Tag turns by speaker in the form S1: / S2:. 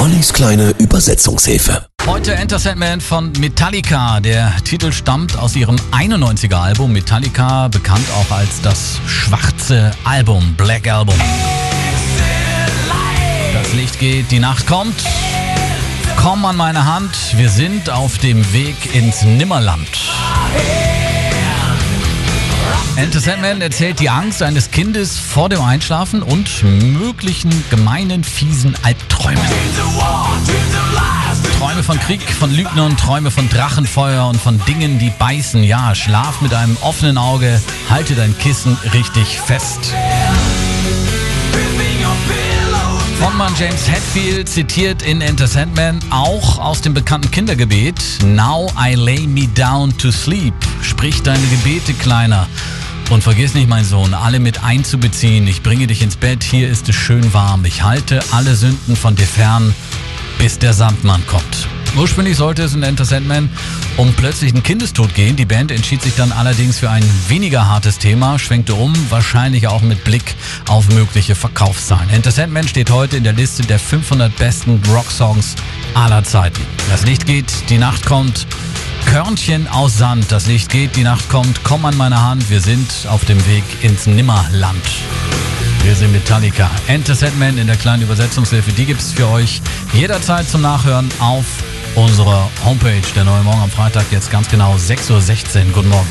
S1: Ollis kleine Übersetzungshilfe.
S2: Heute Enter Sandman von Metallica. Der Titel stammt aus ihrem 91er Album Metallica, bekannt auch als das schwarze Album, Black Album. Das Licht geht, die Nacht kommt. Komm an meine Hand, wir sind auf dem Weg ins Nimmerland. Enter Sandman erzählt die Angst eines Kindes vor dem Einschlafen und möglichen gemeinen, fiesen Albträumen. Träume von Krieg, von Lügnern, Träume von Drachenfeuer und von Dingen, die beißen. Ja, schlaf mit einem offenen Auge, halte dein Kissen richtig fest. Frontmann James Hetfield zitiert in Enter Sandman auch aus dem bekannten Kindergebet Now I lay me down to sleep. Sprich deine Gebete, Kleiner. Und vergiss nicht, mein Sohn, alle mit einzubeziehen. Ich bringe dich ins Bett, hier ist es schön warm. Ich halte alle Sünden von dir fern, bis der Sandmann kommt. Ursprünglich sollte es in Enter Sandman um plötzlichen Kindestod gehen. Die Band entschied sich dann allerdings für ein weniger hartes Thema, schwenkte um, wahrscheinlich auch mit Blick auf mögliche Verkaufszahlen. Enter Sandman steht heute in der Liste der 500 besten Rocksongs aller Zeiten. Das Licht geht, die Nacht kommt. Körnchen aus Sand, das Licht geht, die Nacht kommt. Komm an meine Hand, wir sind auf dem Weg ins Nimmerland. Wir sind Metallica. Enter Sandman in der kleinen Übersetzungshilfe, die gibt es für euch jederzeit zum Nachhören auf unserer Homepage. Der neue Morgen am Freitag, jetzt ganz genau 6.16 Uhr. Guten Morgen.